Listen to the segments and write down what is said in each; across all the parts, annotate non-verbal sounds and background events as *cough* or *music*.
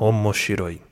Omoshiroi. Olá a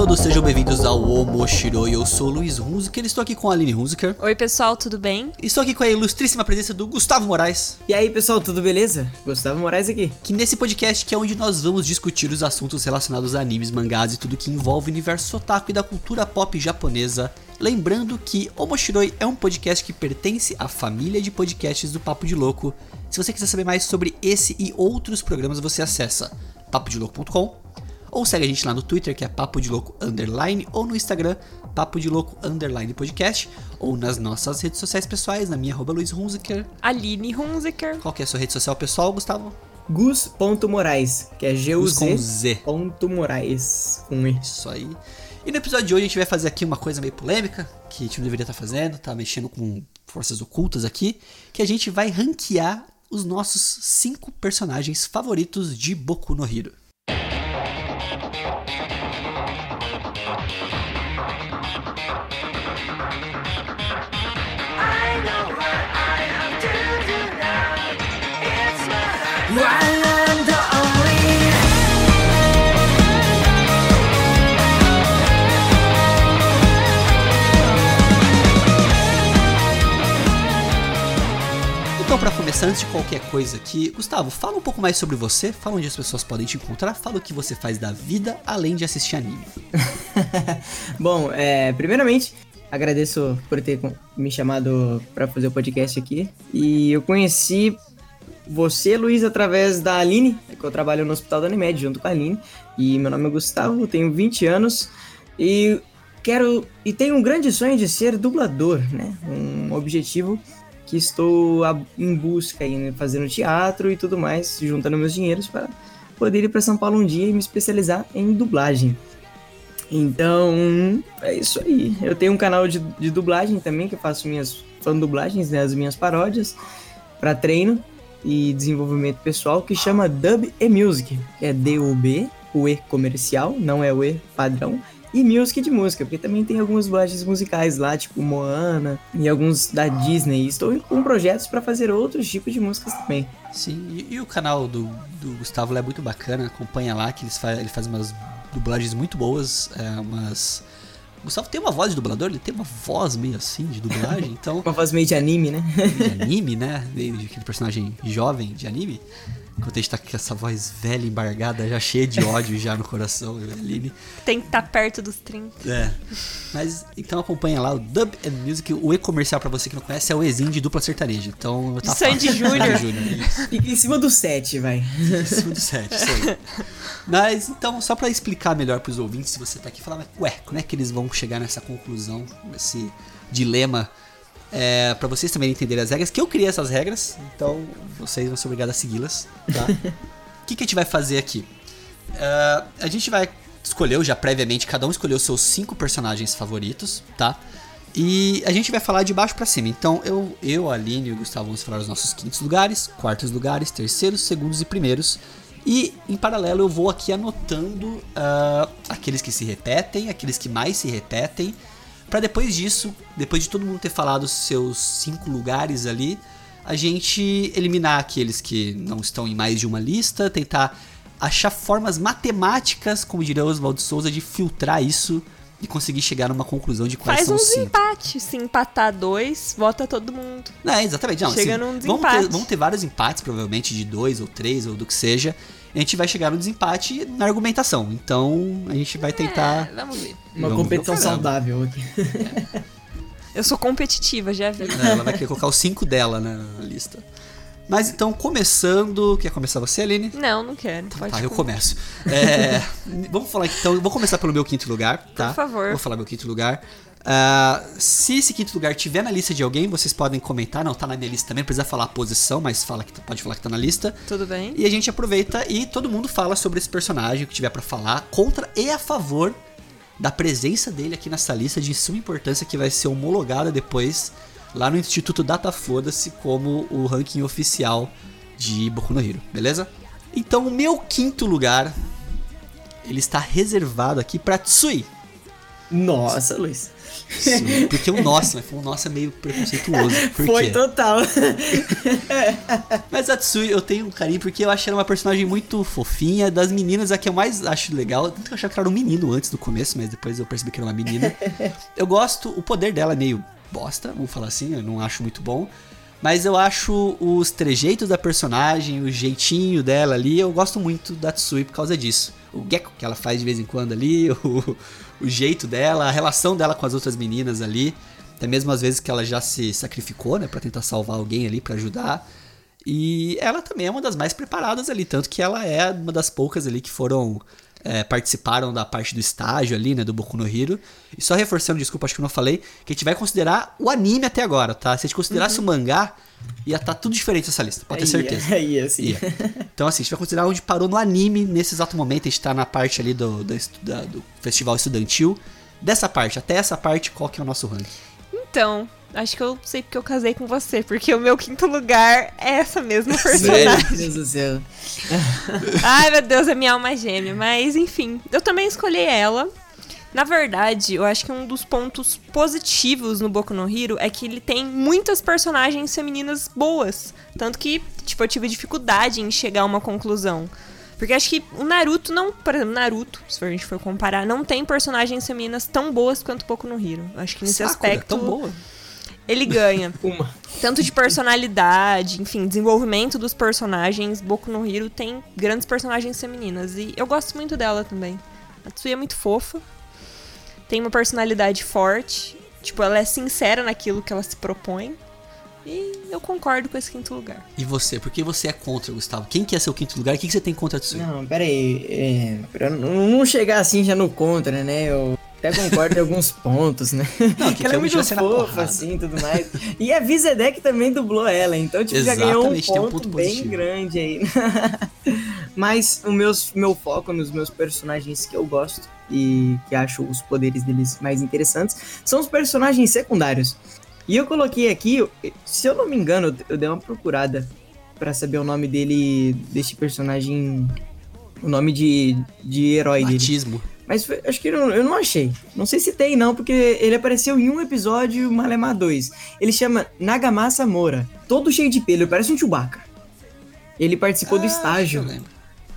todos, sejam bem-vindos ao Omoshiroi. Eu sou o Luiz Hunziker, estou aqui com a Aline Hunziker. Oi, pessoal, tudo bem? Estou aqui com a ilustríssima presença do Gustavo Moraes. E aí, pessoal, tudo beleza? Gustavo Moraes aqui. Que nesse podcast que é onde nós vamos discutir os assuntos relacionados a animes, mangás e tudo que envolve o universo otaku e da cultura pop japonesa. Lembrando que Omoshiroi é um podcast que pertence à família de podcasts do Papo de Louco. Se você quiser saber mais sobre esse e outros programas, você acessa papodelouco.com ou segue a gente lá no Twitter, que é Papo de Louco Underline, ou no Instagram, Papo de Louco Underline Podcast, ou nas nossas redes sociais pessoais, na minha arroba Luiz Hunziker. Aline Hunziker. Qual que é a sua rede social pessoal, Gustavo? Gus.moraes, que é com G-U-Z. Z. Ponto Moraes, com E. Isso aí. E no episódio de hoje a gente vai fazer aqui uma coisa meio polêmica, que a gente não deveria estar fazendo, tá mexendo com forças ocultas aqui, que a gente vai ranquear os nossos cinco personagens favoritos de Boku no Hero. Antes de qualquer coisa aqui, Gustavo, fala um pouco mais sobre você, fala onde as pessoas podem te encontrar, fala o que você faz da vida além de assistir anime. *laughs* Bom, é, primeiramente, agradeço por ter me chamado pra fazer o podcast aqui. E eu conheci você, Luiz, através da Aline, que eu trabalho no Hospital da Unimed junto com a Aline. E meu nome é Gustavo, tenho 20 anos e quero e tenho um grande sonho de ser dublador, né? Um objetivo que estou a- em busca aí, né? fazendo teatro e tudo mais, juntando meus dinheiros para poder ir para São Paulo um dia e me especializar em dublagem. Então, é isso aí. Eu tenho um canal de, de dublagem também, que eu faço minhas fan dublagens, né, as minhas paródias, para treino e desenvolvimento pessoal, que chama Dub e Music, que é D-U-B, o E comercial, não é o E padrão, e Music de música, porque também tem algumas dublagens musicais lá, tipo Moana e alguns da Disney. E Estou com projetos para fazer outros tipos de músicas também. Sim, e, e o canal do, do Gustavo é muito bacana, acompanha lá, que fa ele faz umas dublagens muito boas, é, umas... O Gustavo tem uma voz de dublador, ele tem uma voz meio assim de dublagem, *laughs* então... Uma voz meio de anime, né? de anime, né? De aquele personagem jovem de anime. Enquanto a gente tá com essa voz velha, embargada, já cheia de ódio já no coração, e Aline. Tem que estar perto dos 30. É. Mas então acompanha lá o Dub and Music. O e-comercial, pra você que não conhece, é o Ezinho de dupla sertaneja. Então tá De Sandy fácil. Júnior. Sandy Júnior, em cima do set, vai. Em cima do set, isso aí. Mas então, só pra explicar melhor pros ouvintes, se você tá aqui, falar, mas, ué, como é que eles vão chegar nessa conclusão, nesse dilema? É, para vocês também entenderem as regras, que eu criei essas regras, então vocês vão ser obrigados a segui-las, tá? O *laughs* que, que a gente vai fazer aqui? É, a gente vai escolher já previamente, cada um escolheu seus cinco personagens favoritos, tá? E a gente vai falar de baixo pra cima. Então eu, eu, a Aline e o Gustavo vamos falar os nossos quintos lugares, quartos lugares, terceiros, segundos e primeiros. E em paralelo eu vou aqui anotando ah, aqueles que se repetem, aqueles que mais se repetem, Pra depois disso, depois de todo mundo ter falado seus cinco lugares ali, a gente eliminar aqueles que não estão em mais de uma lista, tentar achar formas matemáticas, como diria Oswaldo Souza, de filtrar isso e conseguir chegar numa conclusão de quais Faz são um os cinco. desempate. Se empatar dois, vota todo mundo. É, exatamente. Não, Chega assim, num vamos, ter, desempate. vamos ter vários empates, provavelmente, de dois ou três, ou do que seja. A gente vai chegar no desempate na argumentação. Então, a gente vai tentar... É, vamos ver. Uma Vamos competição ver saudável aqui. *laughs* Eu sou competitiva, já vi. É, ela vai querer colocar os cinco dela na lista. Mas então, começando. Quer começar você, Aline? Não, não quero. Pode tá, eu com- começo. É, *laughs* vamos falar então. Eu vou começar pelo meu quinto lugar, tá? Por favor. Vou falar meu quinto lugar. Ah, se esse quinto lugar tiver na lista de alguém, vocês podem comentar. Não tá na minha lista também, não precisa falar a posição, mas fala que pode falar que tá na lista. Tudo bem? E a gente aproveita e todo mundo fala sobre esse personagem, o que tiver pra falar, contra e a favor da presença dele aqui nessa lista de suma importância que vai ser homologada depois lá no Instituto Data Foda-se como o ranking oficial de Boku no Hero, beleza? Então o meu quinto lugar ele está reservado aqui pra Tsui. Nossa, Luiz. Sim, porque o nosso, mas foi um nossa meio preconceituoso. *laughs* Foi quê? total. Mas a Tsui eu tenho um carinho porque eu acho ela uma personagem muito fofinha. Das meninas, a que eu mais acho legal. Tanto que eu achava que era um menino antes do começo, mas depois eu percebi que era uma menina. *laughs* Eu gosto, o poder dela é meio bosta, vamos falar assim, eu não acho muito bom. Mas eu acho os trejeitos da personagem, o jeitinho dela ali, eu gosto muito da Tsui por causa disso. O gecko que ela faz de vez em quando ali, *laughs* o, o jeito dela, a relação dela com as outras meninas ali. Até mesmo às vezes que ela já se sacrificou, né, pra tentar salvar alguém ali, pra ajudar. E ela também é uma das mais preparadas ali, tanto que ela é uma das poucas ali que foram é, participaram da parte do estágio ali, né, do Boku no Hero. E só reforçando, desculpa, acho que eu não falei, que a gente vai considerar o anime até agora, tá? Se a gente considerasse o mangá, ia estar tudo diferente essa lista, pode ter certeza. *laughs* Aí, assim. Ia. Então, assim, a gente vai considerar onde parou no anime nesse exato momento. A gente tá na parte ali do, do, da- do festival estudantil. Dessa parte, até essa parte, qual que é o nosso ranking? Então, acho que eu sei porque eu casei com você, porque o meu quinto lugar é essa mesma Meu personagem. Deus do céu. Ai, meu Deus, é minha alma gêmea. Mas, enfim, eu também escolhi ela. Na verdade, eu acho que um dos pontos positivos no Boku no Hero é que ele tem muitas personagens femininas boas. Tanto que, tipo, eu tive dificuldade em chegar a uma conclusão. Porque acho que o Naruto não. Por exemplo, Naruto, se a gente for comparar, não tem personagens femininas tão boas quanto o Boku no Hero. Acho que nesse Sakura, aspecto tão boa. Ele ganha. *laughs* Uma. Tanto de personalidade, enfim, desenvolvimento dos personagens. Boku no Hero tem grandes personagens femininas. E eu gosto muito dela também. A Tsuya é muito fofa. Tem uma personalidade forte. Tipo, ela é sincera naquilo que ela se propõe. E eu concordo com esse quinto lugar. E você? Por que você é contra, Gustavo? Quem que é seu quinto lugar? O que, que você tem contra Tsui? Não, pera aí. É, pra não chegar assim já no contra, né? Eu até concordo em *laughs* alguns pontos, né? Não, que *laughs* ela é muito ser fofa, assim, tudo mais. E a Vizedek também dublou ela, então, tipo, já ganhou um Exatamente, tem um ponto, ponto bem positivo. grande aí. *laughs* Mas o meus, meu foco nos meus personagens que eu gosto e que acho os poderes deles mais interessantes são os personagens secundários. E eu coloquei aqui, se eu não me engano, eu dei uma procurada pra saber o nome dele, deste personagem, o nome de, de herói dele. Batismo. Mas foi- acho que eu não, eu não achei. Não sei se tem, não, porque ele apareceu em um episódio Malemar 2. Ele chama Nagamasa Moura. Todo cheio de pelo, parece um Chewbacca. Ele participou do Ah, Acho estágio. que eu lembro.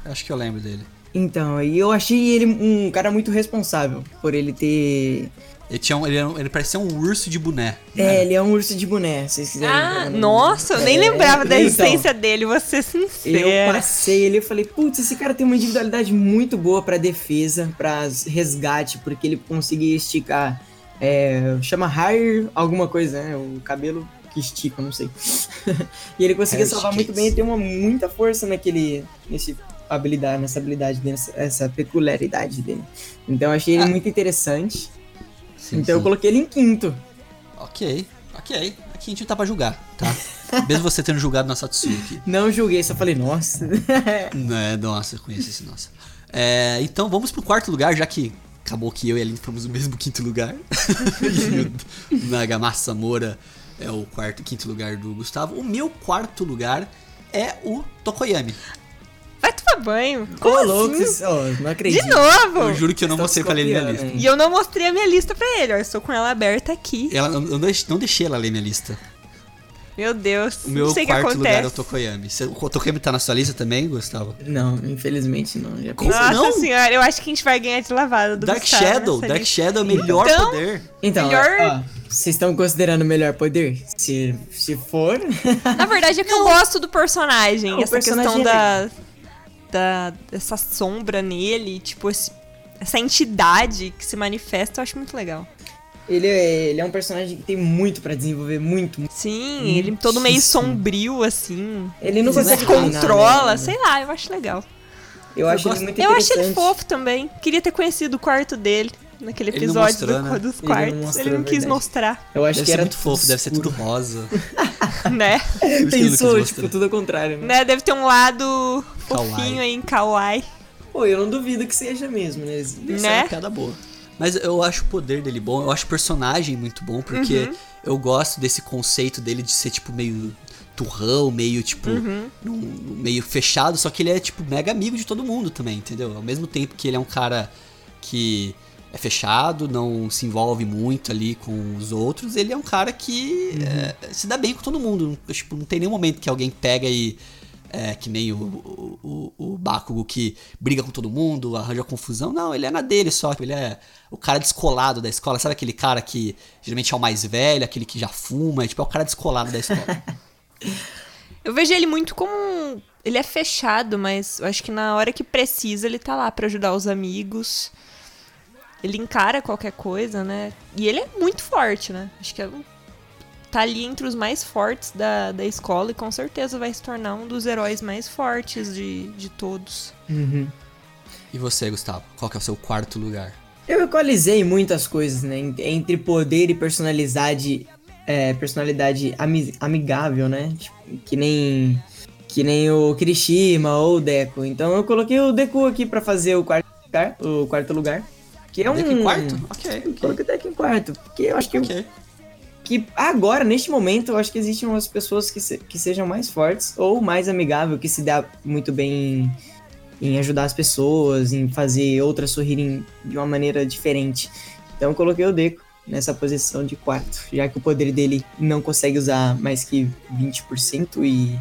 Acho que eu lembro dele. Então, e eu achei ele um cara muito responsável por ele ter. Ele, tinha um, ele, era um- ele parecia um urso de boné. É, ele é um urso de boné, se vocês quiserem. Ah, ver nossa, eu nem É, lembrava da então. existência dele, vou ser Eu sincera. passei ele e falei, putz, esse cara tem uma individualidade muito boa pra defesa, pra resgate, porque ele conseguia esticar. É, chama hair alguma coisa, né? O cabelo que estica, não sei. *laughs* e ele conseguia Hair salvar muito bem e tem uma muita força naquele. Nesse habilidade, nessa habilidade dele, essa peculiaridade dele. Então eu achei ele Ah. muito interessante. Sim, então eu sim. coloquei ele em quinto. Ok, ok. Aqui a gente não tá pra julgar, tá? *laughs* Mesmo você tendo julgado nossa aqui. Não julguei, só falei, nossa. *laughs* É, nossa, eu conheço esse nossa. É, então vamos pro quarto lugar, já que acabou que eu e a Aline fomos no mesmo quinto lugar. *laughs* e o Nagamasa Moura é o quarto, quinto lugar do Gustavo. O meu quarto lugar é o Tokoyami. Vai tomar banho. Ô, Como louco, assim? vocês- ó, não De acredito. novo? Eu juro que eu não mostrei pra ler minha lista. E eu não mostrei a minha lista pra ele, ó. Eu estou com ela aberta aqui. Ela, eu não deixei, não deixei ela ler minha lista. Meu Deus. O meu não sei o que quarto lugar é o. Tokoyami. O Tokoyami tá na sua lista também, Gustavo? Não, infelizmente não. Já Como Nossa não? senhora, eu acho que a gente vai ganhar de lavada do Dark Gustavo Shadow. Dark lista. Shadow é o melhor Então- poder. Então, Melhor- ó, vocês estão considerando o melhor poder? Se, se for. Na verdade é que eu gosto do personagem. Não, essa personagem questão é da, da. dessa sombra nele, tipo, esse- essa entidade que se manifesta, eu acho muito legal. ele, é, ele é um personagem que tem muito pra desenvolver, muito. muito. Sim, ele todo meio sombrio, assim. Ele não Ele consegue controla, né? sei lá, eu acho legal. Eu acho gosto- ele muito Eu acho ele fofo também. Queria ter conhecido o quarto dele naquele episódio mostrou, do- né? dos Ele não quartos. Ele não, quis verdade. mostrar, Eu acho Deve que ser era muito fofo, deve ser tudo rosa. *laughs* né? Quis Pensou, tipo, tudo ao contrário, né? né? Deve ter um lado Kawaii. fofinho aí em kawaii. Pô, eu não duvido que seja mesmo, né? Eles- ser Né? uma piada boa. Mas eu acho o poder dele bom, eu acho o personagem muito bom, porque Uhum. eu gosto desse conceito dele de ser, tipo, meio turrão, meio, tipo, Uhum. num- meio fechado, só que ele é, tipo, mega amigo de todo mundo também, entendeu? Ao mesmo tempo que ele é um cara que é fechado, não se envolve muito ali com os outros. Ele é um cara que é, se dá bem com todo mundo. Tipo, não tem nenhum momento que alguém pega e. É, que nem o, o, o, Bakugo que briga com todo mundo, arranja confusão. Não, ele é na dele só. Ele é o cara descolado da escola. Sabe aquele cara que geralmente é o mais velho, aquele que já fuma? É, tipo, é o cara descolado da escola. *laughs* Eu vejo ele muito como. um- Ele é fechado, mas eu acho que na hora que precisa ele tá lá pra ajudar os amigos. Ele encara qualquer coisa, né? E ele é muito forte, né? Acho que é um- tá ali entre os mais fortes da, da escola e com certeza vai se tornar um dos heróis mais fortes de, de todos. Uhum. e você, Gustavo? Qual que é o seu quarto lugar? Eu equalizei muitas coisas, né? en- Entre poder e personalidade. É, personalidade ami- amigável, né? Tipo, que nem. Que nem o Kirishima ou o Deku. Então eu coloquei o Deku aqui pra fazer o quarto lugar. O quarto lugar. Que é um. Deck em quarto? Ok, Eu ok. coloquei o Deku em quarto. Porque eu acho que, ok. que agora, neste momento, eu acho que existem umas pessoas que, se- que sejam mais fortes ou mais amigável, que se dá muito bem em, em ajudar as pessoas, em fazer outras sorrirem de uma maneira diferente. Então eu coloquei o Deco nessa posição de quarto, já que o poder dele não consegue usar mais que 20% e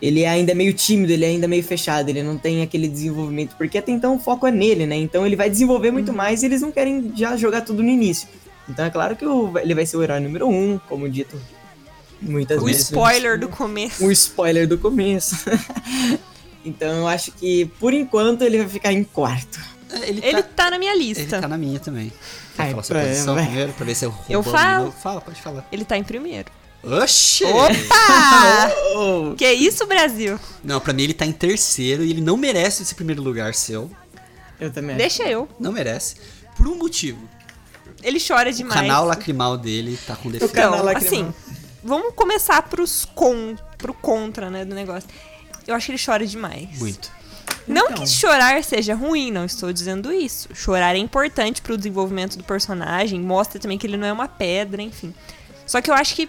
ele é ainda meio tímido, ele é ainda meio fechado, ele não tem aquele desenvolvimento, porque até então o foco é nele, né? Então ele vai desenvolver muito mais e eles não querem já jogar tudo no início. Então é claro que o- ele vai ser o herói número um, como dito muitas O vezes. spoiler do começo. O spoiler do começo. *laughs* então eu acho que por enquanto ele vai ficar em quarto. É, Ele, Ele tá, tá na minha ele lista. tá na minha também. Quer Ai, falar sua posição vai. primeiro, pra ver se eu Eu roubamos de falo. Fala, pode falar. Ele tá em primeiro. Oxi! Opa! *laughs* Oh, que isso, Brasil? Não, pra mim ele tá em terceiro e ele não merece esse primeiro lugar seu. eu também. Deixa eu. Não merece. Por um motivo. Ele chora O demais. canal lacrimal dele tá com defeito. canal Então, lacrimal. assim, vamos começar pros con, pro contra, né, do negócio. Eu acho que ele chora demais. Muito. Não Então. que chorar seja ruim, não estou dizendo isso. Chorar é importante pro desenvolvimento do personagem, mostra também que ele não é uma pedra, enfim. Só que eu acho que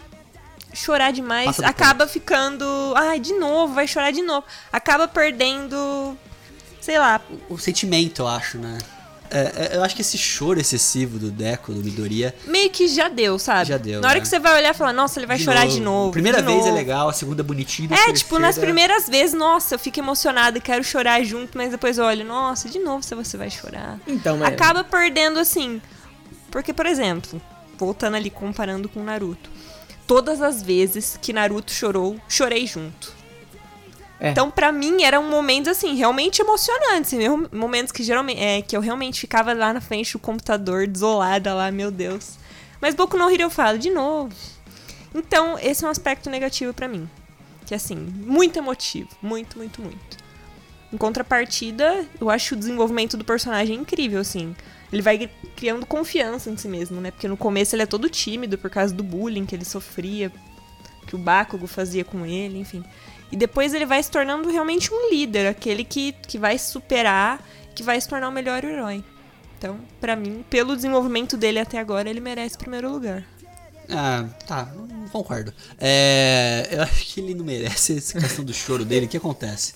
chorar demais Passa acaba ficando, ai, de novo, vai chorar de novo. Acaba perdendo, sei lá, O sentimento, eu acho, né? É, é, eu acho que esse choro excessivo do Deco, do Midoriya. meio que já deu, sabe? Já deu, Na hora né? que você vai olhar e falar, nossa, ele vai chorar de novo. Primeira de vez é novo. legal, a segunda bonitinha. a É, tipo, nas primeiras vezes, nossa, eu fico emocionada e quero chorar junto, mas depois eu olho, nossa, de novo se você vai chorar. Então, mas... Acaba perdendo assim. Porque, por exemplo, voltando ali comparando com Naruto. Todas as vezes que Naruto chorou, chorei junto. É. Então, pra mim, eram momentos, assim, realmente emocionantes. Momentos que geralmente. É, que eu realmente ficava lá na frente do computador, desolada lá, meu Deus. Mas Boku no Hero eu falo, de novo. Então, esse é um aspecto negativo pra mim. Que assim, muito emotivo. Muito, muito, muito. Em contrapartida, eu acho o desenvolvimento do personagem incrível, assim. Ele vai criando confiança em si mesmo, né? Porque no começo ele é todo tímido por causa do bullying que ele sofria, que o Bakugo fazia com ele, enfim. E depois ele vai se tornando realmente um líder, aquele que, que vai superar, que vai se tornar o melhor herói. Então, pra mim, pelo desenvolvimento dele até agora, ele merece primeiro lugar. Ah, tá, concordo. É, eu acho que ele não merece essa questão do choro dele. O que acontece?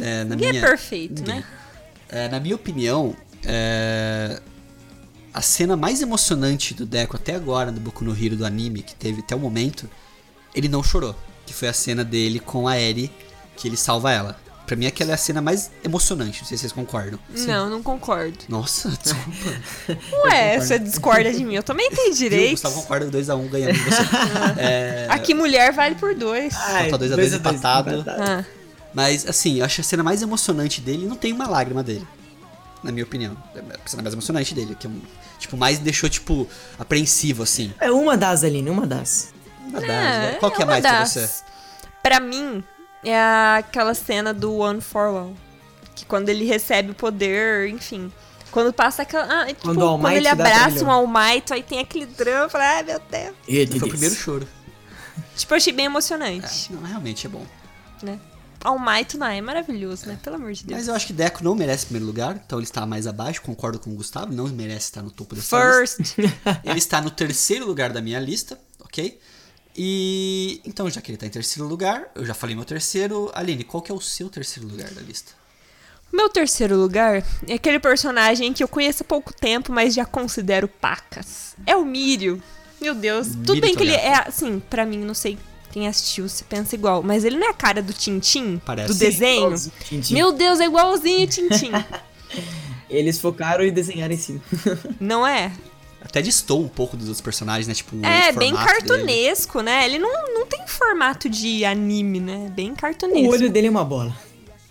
É, na Ninguém minha, é perfeito, Ninguém. né? É, na minha opinião, é, a cena mais emocionante do Deco até agora, do Boku no Hero do anime, que teve até o momento, ele não chorou. Que foi a cena dele com a Eri, que ele salva ela. Pra mim, aquela é a cena mais emocionante, não sei se vocês concordam. Não, não concordo. Nossa, *laughs* desculpa. Ué, você discorda de mim, eu também tenho *laughs* Viu? direito. Gustavo concorda 2x1 ganhando de você. *laughs* É, Aqui mulher vale por dois. Ai, Falta dois a dois dois a dois empatado. Ah, Mas, assim, eu acho a cena mais emocionante dele não tem uma lágrima dele. Na minha opinião. É a cena mais emocionante dele. Que é, um- tipo, mais deixou, tipo, apreensivo, assim. É uma das, Aline, uma das. Uma das, é, né? Qual que é uma mais pra das. você? Pra mim, é aquela cena do One for All. Que quando ele recebe o poder, enfim. Quando passa aquela. Ah, tipo, Quando quando, o All Might ele pra abraça ele. um All Might, aí tem aquele drama, eu falo, ai meu Deus. Foi o primeiro choro. Tipo, eu achei bem emocionante, Não, realmente é bom. né? All Might não é maravilhoso, né? Pelo amor de Deus. Mas eu acho que Deco não merece primeiro lugar, então ele está mais abaixo, concordo com o Gustavo, não merece estar no topo dessa lista. First. *laughs* Ele está no terceiro lugar da minha lista, ok? E então, já que ele está em terceiro lugar, eu já falei meu terceiro. Aline, qual que é o seu terceiro lugar da lista? Meu terceiro lugar é aquele personagem que eu conheço há pouco tempo, mas já considero pacas. É o Mírio. Meu Deus. Tudo bem que ele é, assim, pra mim, não sei quem assistiu se pensa igual, mas ele não é a cara do Tintim? Parece. Do desenho? Meu Deus, é igualzinho o Tintim. *laughs* Eles focaram e desenharam em cima. *laughs* não é? Até distou um pouco dos outros personagens, né? Tipo, o É, bem formato dele. cartunesco, né? Ele não, não tem formato de anime, né? Bem cartunesco. O olho dele é uma bola.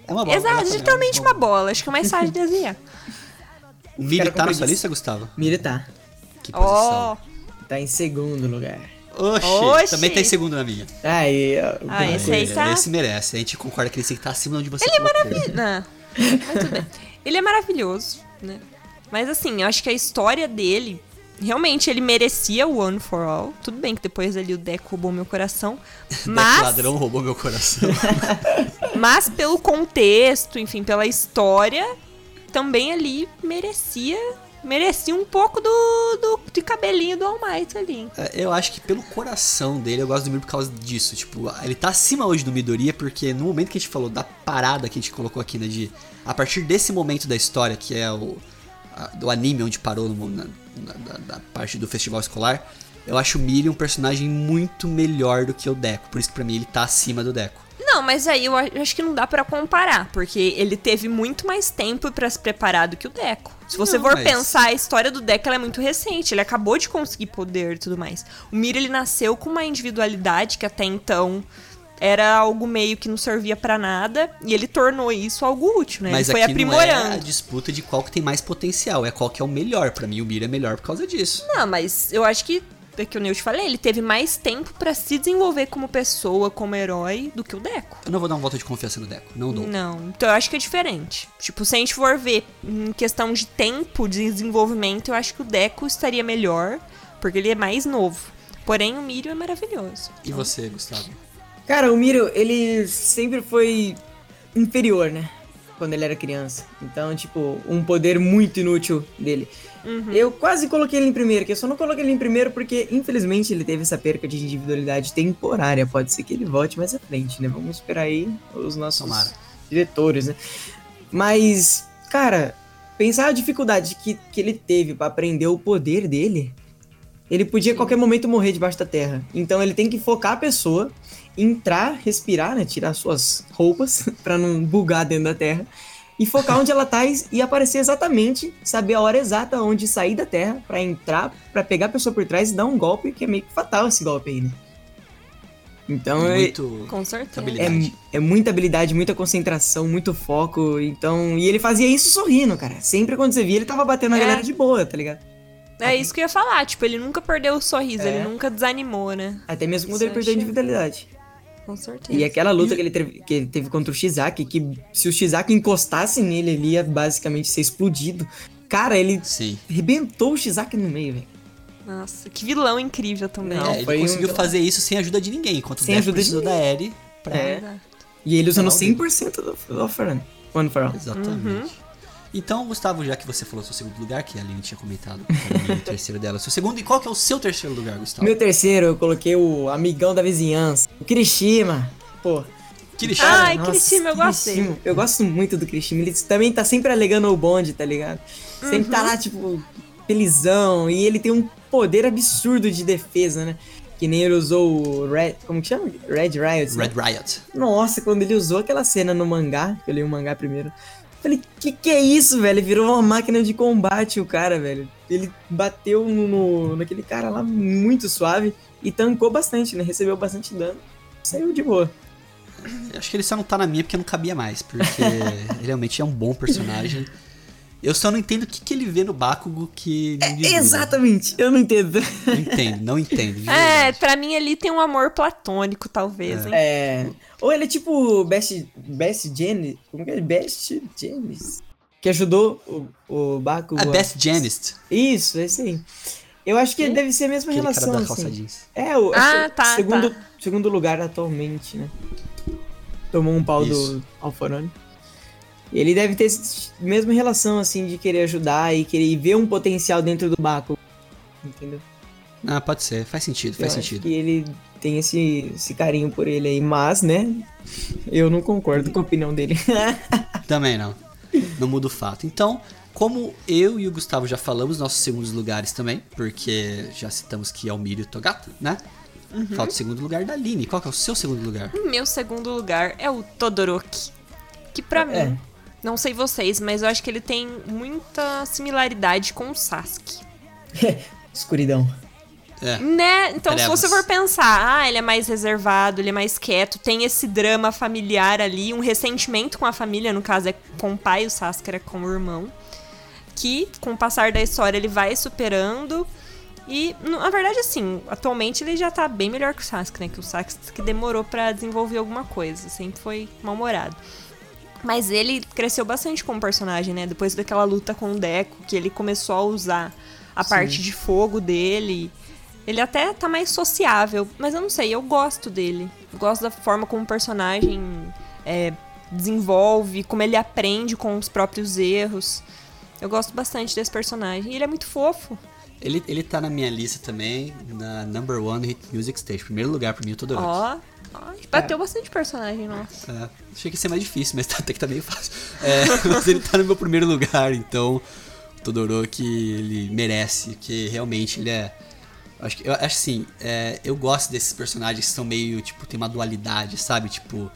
É uma bola. Exato, exatamente. literalmente uma bola. Acho que é mais fácil de desenhar. O Miri tá na sua lista, Gustavo? Mira tá. Que posição? Oh, Tá em segundo lugar. Oxi, Oxi. também tá em segundo na minha. Aí, ó, Ah, esse aí tá- Esse merece. A gente concorda que ele tem que estar acima de onde você Ele é Não, mas tudo bem. Ele é maravilhoso, né? Mas assim, eu acho que a história dele, realmente, ele merecia o One for All. Tudo bem que depois ali o Deco roubou meu coração. *laughs* Mas... Mas, ladrão roubou meu coração. *laughs* mas pelo contexto, enfim, pela história, também ali merecia. Merecia um pouco do, do de cabelinho do All Might ali. É, Eu acho que pelo coração dele, eu gosto do Miro por causa disso. Tipo, ele tá acima hoje do Midoriya, porque no momento que a gente falou da parada que a gente colocou aqui, né? De a partir desse momento da história, que é o a- do anime onde parou no, na, na- da parte do festival escolar, eu acho o Miri um personagem muito melhor do que o Deco. Por isso que pra mim ele tá acima do Deco. Não, mas aí eu acho que não dá pra comparar, porque ele teve muito mais tempo pra se preparar do que o Deco. Se você Não, for mas- pensar, a história do Deco é muito recente, ele acabou de conseguir poder e tudo mais. O Mira ele nasceu com uma individualidade que até então era algo meio que não servia pra nada, e ele tornou isso algo útil, né? Mas ele foi aqui não é a aprimorando. disputa de qual que tem mais potencial, é qual que é o melhor. Pra mim o Miri é melhor por causa disso. Não, mas eu acho que é que eu te falei, ele teve mais tempo pra se desenvolver como pessoa, como herói, do que o Deco. Eu não vou dar um voto de confiança no Deco, não dou. Não, então eu acho que é diferente. Tipo, se a gente for ver em questão de tempo de desenvolvimento, eu acho que o Deco estaria melhor, porque ele é mais novo. Porém, o Mirio é maravilhoso. E você, Gustavo? Cara, o Miro, ele sempre foi inferior, né? Quando ele era criança. Então, tipo, um poder muito inútil dele. Eu quase coloquei ele em primeiro, que eu só não coloquei ele em primeiro porque, infelizmente, ele teve essa perca de individualidade temporária. Pode ser que ele volte mais à frente, né? Vamos esperar aí os nossos Tomara. diretores, né? Mas, cara, pensar a dificuldade que, que ele teve pra aprender o poder dele, ele podia a qualquer momento morrer debaixo da terra. Então ele tem que focar a pessoa, entrar, respirar, né? Tirar suas roupas *laughs* pra não bugar dentro da terra. E focar onde ela tá e- e aparecer exatamente, saber a hora exata onde sair da terra pra entrar, pra pegar a pessoa por trás e dar um golpe que é meio que fatal esse golpe aí, né? Então é, Muito Com certeza. habilidade. é, é muita habilidade, muita concentração, muito foco. Então. E ele fazia isso sorrindo, cara. Sempre quando você via, ele tava batendo a É. galera de boa, tá ligado? É isso que eu ia falar. Tipo, ele nunca perdeu o sorriso, É. ele nunca desanimou, né? Até mesmo quando Isso ele perdeu a individualidade. Com certeza. E aquela luta que ele, teve, que ele teve contra o Shizaki, que se o Shizaki encostasse nele, ele ia basicamente ser explodido. Cara, ele Sim. arrebentou o Shizaki no meio, velho. Nossa, que vilão incrível também. Não, É, ele foi um- conseguiu fazer isso sem ajuda de ninguém, enquanto Sem o ajuda de da. Eri pra... É. E ele usando Não, 100% do, do One One for All. Exatamente. Então, Gustavo, já que você falou seu segundo lugar, que a Aline tinha comentado, que era o *laughs* terceiro dela, seu segundo, e qual que é o seu terceiro lugar, Gustavo? Meu terceiro, eu coloquei o amigão da vizinhança, o Kirishima. Pô, Kirishima. Ai, Nossa, Kirishima, eu. Kirishima. Eu gosto muito do Kirishima. Ele também tá sempre alegando o bonde, tá ligado? Sempre tá lá, tipo, felizão. E ele tem um poder absurdo de defesa, né? Que nem ele usou o Red. Como que chama? Red Riot. né? Red Riot. Nossa, quando ele usou aquela cena no mangá, que eu li o mangá primeiro. Falei, que que é isso, velho? Virou uma máquina de combate, o cara, velho. Ele bateu no, no- naquele cara lá muito suave e tancou bastante, né? Recebeu bastante dano. Saiu de boa. Eu Acho que ele só não tá na minha porque não cabia mais, porque *laughs* ele realmente é um bom personagem. Eu só não entendo o que, que ele vê no Bakugo que desgruda. Exatamente, eu não entendo. Não entendo, não entendo. É, pra mim ali tem um amor platônico, talvez, hein? É. Ou ele é tipo Best, Best Janis. Como que é? Best Janis. Que ajudou o, o Bakugo. A Best Janist. Isso, esse aí. Eu acho que Quem? deve ser a mesma Aquele cara relação. da calça assim. jeans. É, o Ah, acho que tá, segundo, tá. segundo lugar atualmente, né? Tomou um pau Isso. do Alforone. Ele deve ter essa mesma relação, assim, de querer ajudar e querer ver um potencial dentro do Bakugo. Entendeu? Ah, pode ser, faz sentido, faz eu acho sentido. que ele tem esse, esse carinho por ele aí, mas, né? Eu não concordo com a opinião dele. *laughs* Também não. não muda o fato. Então, como eu e o Gustavo já falamos, nossos segundos lugares também, porque já citamos que é o Miri e o Togato, né? Falta o segundo lugar da Aline. Qual que é o seu segundo lugar? Meu segundo lugar é o Todoroki. Que pra É. mim, não sei vocês, mas eu acho que ele tem muita similaridade com o Sasuke. *laughs* Escuridão. É. Né? Então, se você for pensar, ah, ele é mais reservado, ele é mais quieto, tem esse drama familiar ali, um ressentimento com a família, no caso é com o pai, o Sasuke era com o irmão, que com o passar da história ele vai superando. E, na verdade, assim, atualmente ele já tá bem melhor que o Sasuke, né? Que o Sasuke demorou pra desenvolver alguma coisa, sempre foi mal-humorado. Mas ele cresceu bastante como personagem, né? Depois daquela luta com o Deco, que ele começou a usar a parte de fogo dele. Ele até tá mais sociável, mas eu não sei, eu gosto dele. Eu gosto da forma como o personagem é, desenvolve, como ele aprende com os próprios erros. Eu gosto bastante desse personagem. E ele é muito fofo. Ele, ele tá na minha lista também, na number one hit music stage. Primeiro lugar pra mim, o Todoroki. Ó, ó, bateu bastante personagem, nossa. É, achei que ia ser mais difícil, mas tá- até que tá meio fácil. É, *laughs* mas ele tá no meu primeiro lugar, então o Todoroki ele merece, porque realmente ele é. Acho que eu acho assim, é, eu gosto desses personagens que são meio, tipo, tem uma dualidade, sabe? Tipo,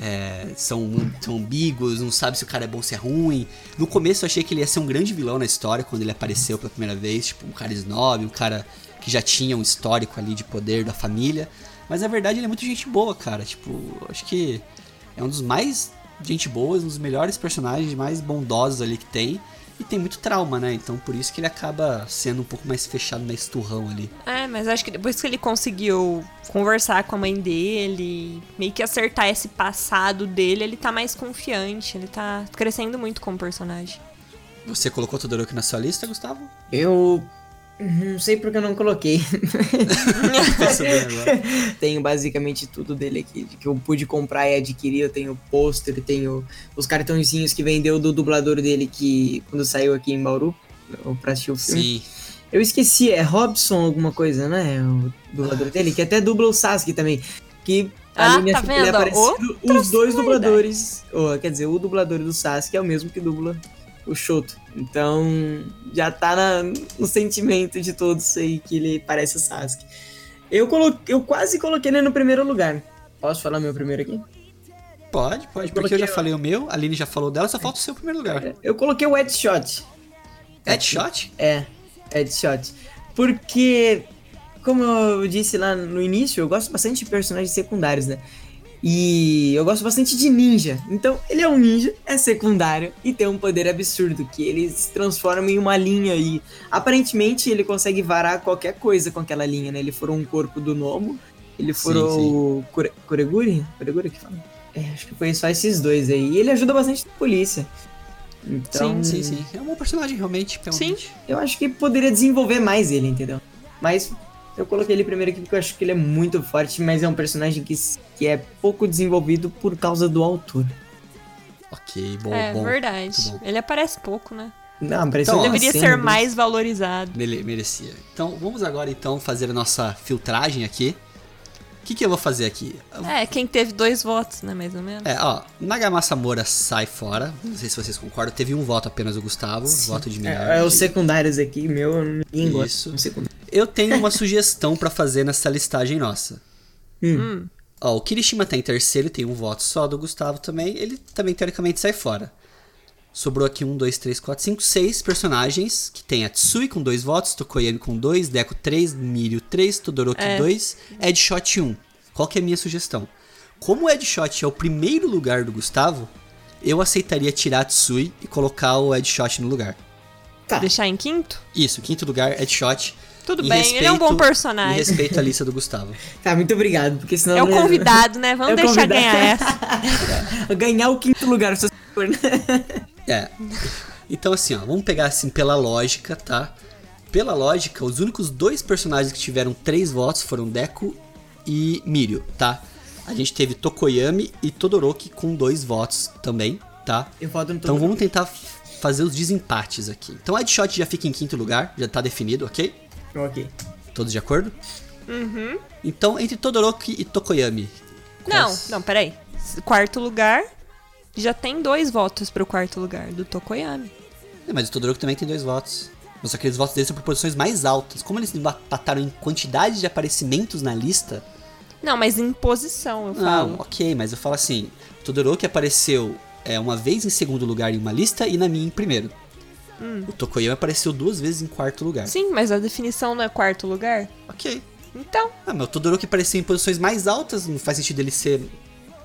é, são, são ambíguos, não sabe se o cara é bom ou se é ruim. No começo eu achei que ele ia ser um grande vilão na história quando ele apareceu pela primeira vez, tipo, um cara snob, um cara que já tinha um histórico ali de poder da família. Mas na verdade ele é muito gente boa, cara. Tipo, acho que é um dos mais gente boas, um dos melhores personagens, mais bondosos ali que tem. E tem muito trauma, né? Então por isso que ele acaba sendo um pouco mais fechado, mais turrão ali. É, mas acho que depois que ele conseguiu conversar com a mãe dele, meio que acertar esse passado dele, ele tá mais confiante, ele tá crescendo muito como personagem. Você colocou o Todoroki na sua lista, Gustavo? Eu não sei porque eu não coloquei. *laughs* Tenho basicamente tudo dele aqui, que eu pude comprar e adquirir. Eu tenho pôster, tenho os cartõezinhos que vendeu do dublador dele que quando saiu aqui em Bauru, pra assistir o filme. Sim. Eu esqueci, é Robson alguma coisa, né? O dublador dele, que até dubla o Sasuke também. Que Ah, ali me tá acho que ele é vendo? parecido. Outra Os dois dubladores, ou, quer dizer, o dublador do Sasuke é o mesmo que dubla o Shoto. Então, já tá na- no sentimento de todos aí que ele parece o Sasuke. Eu, coloquei, eu quase coloquei ele no primeiro lugar. Posso falar meu primeiro aqui? Pode, pode, porque coloquei eu já o- falei o meu, a Aline já falou dela, só falta o seu primeiro lugar. Eu coloquei o Headshot. Headshot? É, Headshot. Porque, como eu disse lá no início, eu gosto bastante de personagens secundários, né? E eu gosto bastante de ninja. Então, ele é um ninja, é secundário e tem um poder absurdo que ele se transforma em uma linha e aparentemente ele consegue varar qualquer coisa com aquela linha, né? Ele furou um corpo do Nomo, ele furou Sim, sim. o Kure- Kureguri? Kureguri que fala? É, acho que foi só esses dois aí. E ele ajuda bastante a polícia. Então, Sim, sim, sim. É um bom personagem, realmente, realmente. eu acho que poderia desenvolver mais ele, entendeu? Mas eu coloquei ele primeiro aqui porque eu acho que ele é muito forte, mas é um personagem que, que é pouco desenvolvido por causa do autor. Ok, bom, é bom. verdade. muito bom. Ele aparece pouco, né? Não, parece Então, Deveria cena ser do- mais valorizado. Mere- merecia. Então, vamos agora então fazer a nossa filtragem aqui. O que, que eu vou fazer aqui? É, quem teve dois votos, né, mais ou menos. É, ó, Nagamasa Moura sai fora. Não sei se vocês concordam. Teve um voto apenas o Gustavo, voto de melhor. É, é os secundários aqui, meu, ninguém gosta. Isso. do. Eu tenho uma sugestão pra fazer nessa listagem nossa. Hum. Ó, o Kirishima tá em terceiro, tem um voto só do Gustavo também. Ele também, teoricamente, sai fora. Sobrou aqui um, dois, três, quatro, cinco, seis personagens. Que tem a Tsui com dois votos, Tokoyami com dois, Deco três, Mirio três, Todoroki É. dois, Edshot um. Qual que é a minha sugestão? Como o Edshot é o primeiro lugar do Gustavo, eu aceitaria tirar a Tsui e colocar o Edshot no lugar. Tá. Deixar em quinto? Isso, quinto lugar, Edshot. Tudo Em bem, ele é um bom respeito- personagem. Em respeito à lista do Gustavo. *laughs* Tá, muito obrigado, porque senão... É o convidado, né? Vamos *laughs* É deixar convidado. ganhar *laughs* essa. Ganhar o quinto lugar, se for, né? É. Então, assim, ó, vamos pegar assim pela lógica, tá? Pela lógica, os únicos dois personagens que tiveram três votos foram Deku e Mirio, tá? A gente teve Tokoyami e Todoroki com dois votos também, tá? Eu voto no Então vamos tentar fazer os desempates aqui. Então, Headshot já fica em quinto lugar, já tá definido, ok? Ok. Todos de acordo? Uhum. Então, entre Todoroki e Tokoyami. Não, quais- não, peraí. Quarto lugar, Já tem dois votos pro quarto lugar, do Tokoyami. É, mas o Todoroki também tem dois votos. Mas só que os votos dele são por posições mais altas. Como eles empataram em quantidade de aparecimentos na lista. Não, mas em posição, eu Não, falo. ok, mas eu falo assim: Todoroki apareceu é, uma vez em segundo lugar em uma lista e na minha em primeiro. O Tokoyami apareceu duas vezes em quarto lugar. Hum. Sim, mas a definição não é quarto lugar? Ok. Então, Ah, mas o Todoroki apareceu em posições mais altas, não faz sentido ele ser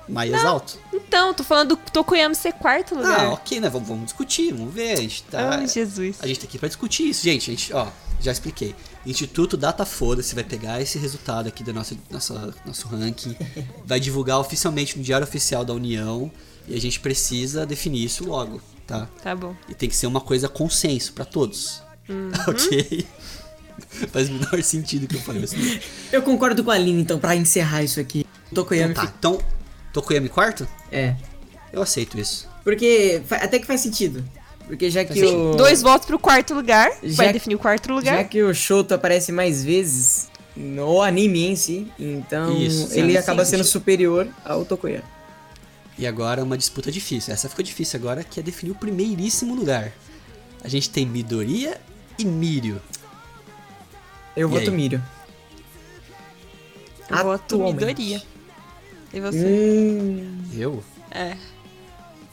mais alto? então, tô falando do Tokoyami ser quarto lugar. Ah, ok, né? Vamos, vamos discutir, vamos ver. A gente tá. Ai, Jesus. A gente tá aqui pra discutir isso, gente. A gente, ó, já expliquei. Instituto Data Foda-se vai pegar esse resultado aqui do nosso, nosso, nosso ranking, *laughs* vai divulgar oficialmente no Diário Oficial da União e a gente precisa definir isso logo, tá? Tá bom. E tem que ser uma coisa consenso pra todos. Uhum. *laughs* Ok? Faz o menor sentido que eu falei assim. Eu concordo com a Aline, então, pra encerrar isso aqui. Tokoyami Então tá, fica- então, Tokoyami quarto? É. Eu aceito isso. Porque até que faz sentido. Porque já que Faz o. Dois votos pro quarto lugar. Já- Vai definir o quarto lugar. Já que o Shoto aparece mais vezes no anime em si, então Isso, sim, ele sim, acaba sim. sendo superior ao Tokoyami. E agora uma disputa difícil. Essa ficou difícil agora, que é definir o primeiríssimo lugar. A gente tem Midoriya e Mirio. Eu E voto aí? Mirio. Eu voto. Midoriya. E você? Hum, Eu? É.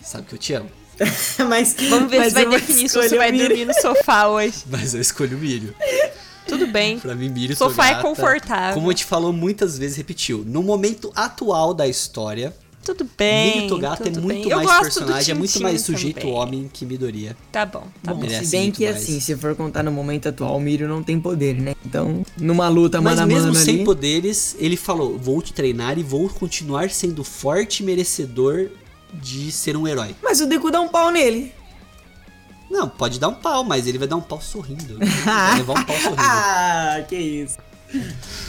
Sabe que eu te amo. *laughs* mas Vamos ver mas se vai eu definir se você vai Mirio. dormir no sofá hoje. *laughs* Mas eu escolho o Mirio. Tudo bem. Pra mim, Mirio Sofá é confortável. Como a gente falou muitas vezes, repetiu. No momento atual da história, Tudo bem. Mirio Togata é muito bem. Mais personagem, é muito mais sujeito também. homem que Midoriya. Tá bom, tá Bom, bom. merece se bem muito que mais. assim, se for contar no momento atual, o Mirio não tem poder, né? Então, numa luta Mas mano a mesmo mano sem ali, poderes, ele falou: vou te treinar e vou continuar sendo forte e merecedor de ser um herói. Mas o Deku dá um pau nele. Não, pode dar um pau, mas ele vai dar um pau sorrindo. Vai levar um pau *laughs* sorrindo. ah, que isso.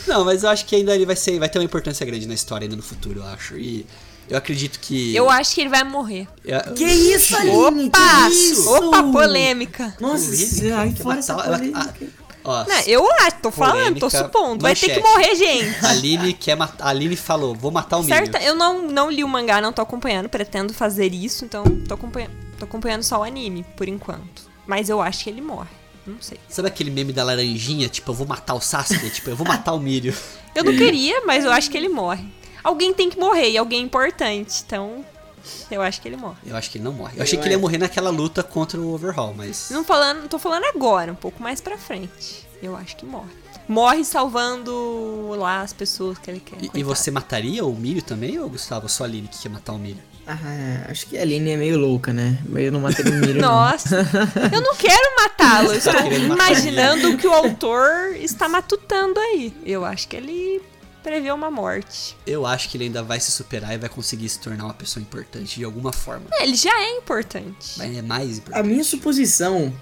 Não, mas eu acho que ainda ele vai ser, vai ter uma importância grande na história ainda no futuro, eu acho. E eu acredito que. Eu acho que ele vai morrer. eu- Que isso, Aline? Opa! Que isso? Opa, polêmica. Nossa, Polêmica, ai, fora essa ela- polêmica. Ó, Não, eu acho, tô falando, tô supondo. Vai ter que morrer, gente. a Aline quer matar. A Aline falou: vou matar o Certa, Minion. eu não, não li o mangá, não tô acompanhando, pretendo fazer isso, então tô acompanhando, tô acompanhando só o anime, por enquanto. Mas eu acho que ele morre. Não sei. Sabe aquele meme da laranjinha? Tipo, eu vou matar o Sasuke? tipo, eu vou matar o Miriam. Eu não queria, mas eu acho que ele morre. Alguém tem que morrer, e alguém importante, então eu acho que ele morre. Eu acho que ele não morre. Eu achei que ele ia morrer naquela luta contra o Overhaul, mas. Não falando, não tô falando agora, um pouco mais pra frente. Eu acho que morre. Morre salvando lá as pessoas que ele quer. E, e você mataria o Miriam também, ou Gustavo? Só a Aline que quer matar o Miriam? Ah, acho que a Aline é meio louca, né? Mas eu não matei o Mirio. não. Nossa, eu não quero *laughs* matá-lo. Tá estou imaginando o que o autor está matutando aí. Eu acho que ele prevê uma morte. Eu acho que ele ainda vai se superar e vai conseguir se tornar uma pessoa importante de alguma forma. É, Ele já é importante. Mas é mais A importante. minha suposição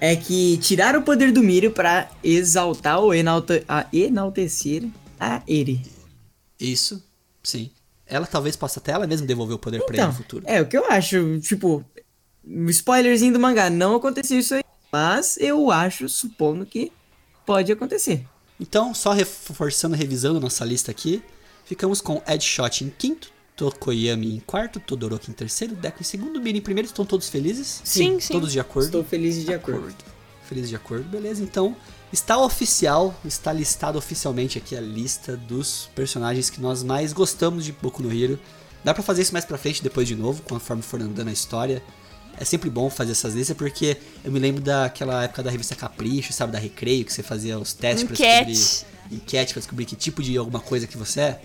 é que tirar o poder do Mirio pra exaltar ou enalte a enaltecer a ele. Isso, sim. Ela talvez possa até ela mesma devolver o poder pra ele Então, no futuro. é o que eu acho. Tipo, spoilerzinho do mangá, não aconteceu isso aí. Mas eu acho, supondo que pode acontecer. Então, só reforçando, revisando nossa lista aqui, ficamos com Ed Shot em quinto, Tokoyami em quarto, Todoroki em terceiro, Deku em segundo, Miri em primeiro. Estão todos felizes? Sim, sim. Todos de acordo? Estou feliz e de acordo. Felizes de acordo, beleza. Então, está oficial, está listado oficialmente aqui a lista dos personagens que nós mais gostamos de Boku no Hero. Dá pra fazer isso mais pra frente, depois de novo, conforme for andando a história. É sempre bom fazer essas listas, porque eu me lembro daquela época da revista Capricho, sabe, da Recreio, que você fazia os testes pra Enquete. descobrir... Enquete. pra descobrir que tipo de alguma coisa que você é.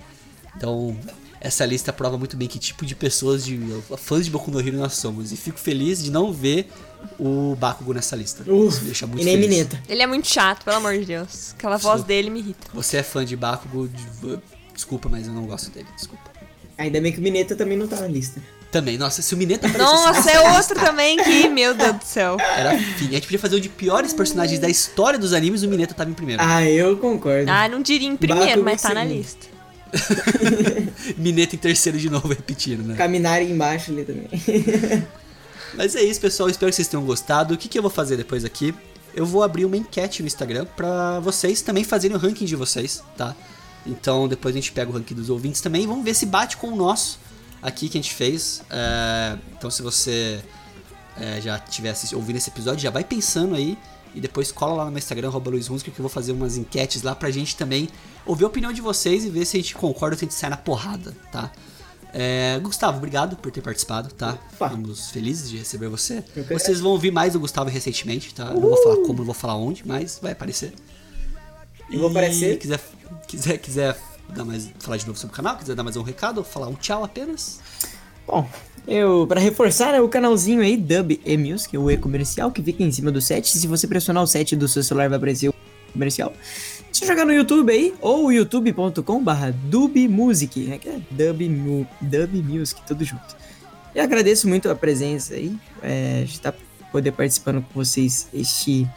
Então, essa lista prova muito bem que tipo de pessoas, de fãs de Boku no Hero nós somos. E fico feliz de não ver o Bakugo nessa lista. Uh, Isso me deixa muito e nem feliz. Mineta. Ele é muito chato, pelo amor de Deus. Aquela voz dele me irrita. Você é fã de Bakugo, de- desculpa, mas eu não gosto dele, desculpa. Ainda bem que o Mineta também não tá na lista. Também, nossa, se o Mineta aparecesse Nossa, é outro também que, meu Deus do céu. Era fim. A gente podia fazer o de piores personagens da história dos animes, o Mineta tava em primeiro. Ah, eu concordo. Ah, não diria em primeiro, mas tá na lista. *laughs* Mineta em terceiro de novo, repetindo, né? Caminhar embaixo ali também. *laughs* Mas é isso, pessoal. Espero que vocês tenham gostado. O que, que eu vou fazer depois aqui? Eu vou abrir uma enquete no Instagram pra vocês também fazerem o ranking de vocês, tá? Então depois a gente pega o ranking dos ouvintes também e vamos ver se bate com o nosso. Aqui que a gente fez. É, então se você é, já tiver ouvindo esse episódio, já vai pensando aí e depois cola lá no meu Instagram, Luiz Hunziker, que eu vou fazer umas enquetes lá pra gente também ouvir a opinião de vocês e ver se a gente concorda ou se a gente sai na porrada, tá? É, Gustavo, obrigado por ter participado, tá? Opa. Ficamos felizes de receber você. Vocês vão ouvir mais o Gustavo recentemente, tá? Não vou falar como, não vou falar onde, mas vai aparecer. E vou aparecer. Quiser, quiser, quiser dar mais, falar de novo sobre o canal, quiser dar mais um recado, falar um tchau apenas. Bom, eu, para reforçar, né, o canalzinho aí, Dub e Music, o e-comercial, que fica em cima do set. Se você pressionar o set do seu celular, vai aparecer o comercial. Eu jogar no YouTube aí, ou youtube.com barra dubmusic, né, que é dub, dub music, tudo junto. E agradeço muito a presença aí, é, de estar poder participando com vocês este...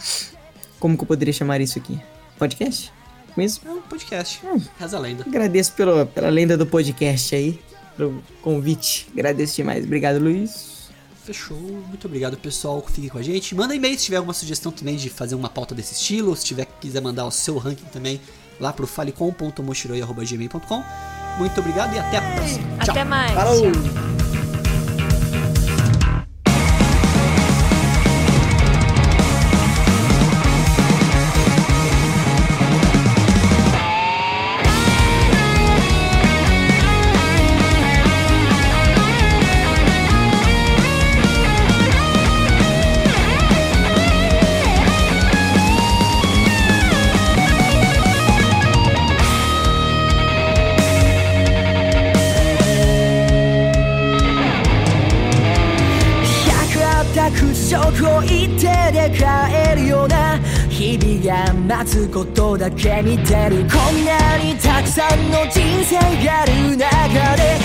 Como que eu poderia chamar isso aqui? Podcast? Mesmo? É um podcast. Hum, Reza a lenda. Agradeço pelo, pela lenda do podcast aí pelo convite. Agradeço demais. Obrigado, Luiz. Fechou. Muito obrigado, pessoal, que fique com a gente. Manda e-mail se tiver alguma sugestão também de fazer uma pauta desse estilo. Se tiver quiser mandar o seu ranking também lá pro falecom.mochiroi.gmail.com. Muito obrigado e até a próxima. Tchau. Até mais. Falou. Tchau. 待つことだけ見てる。こんなにたくさんの人生がある中で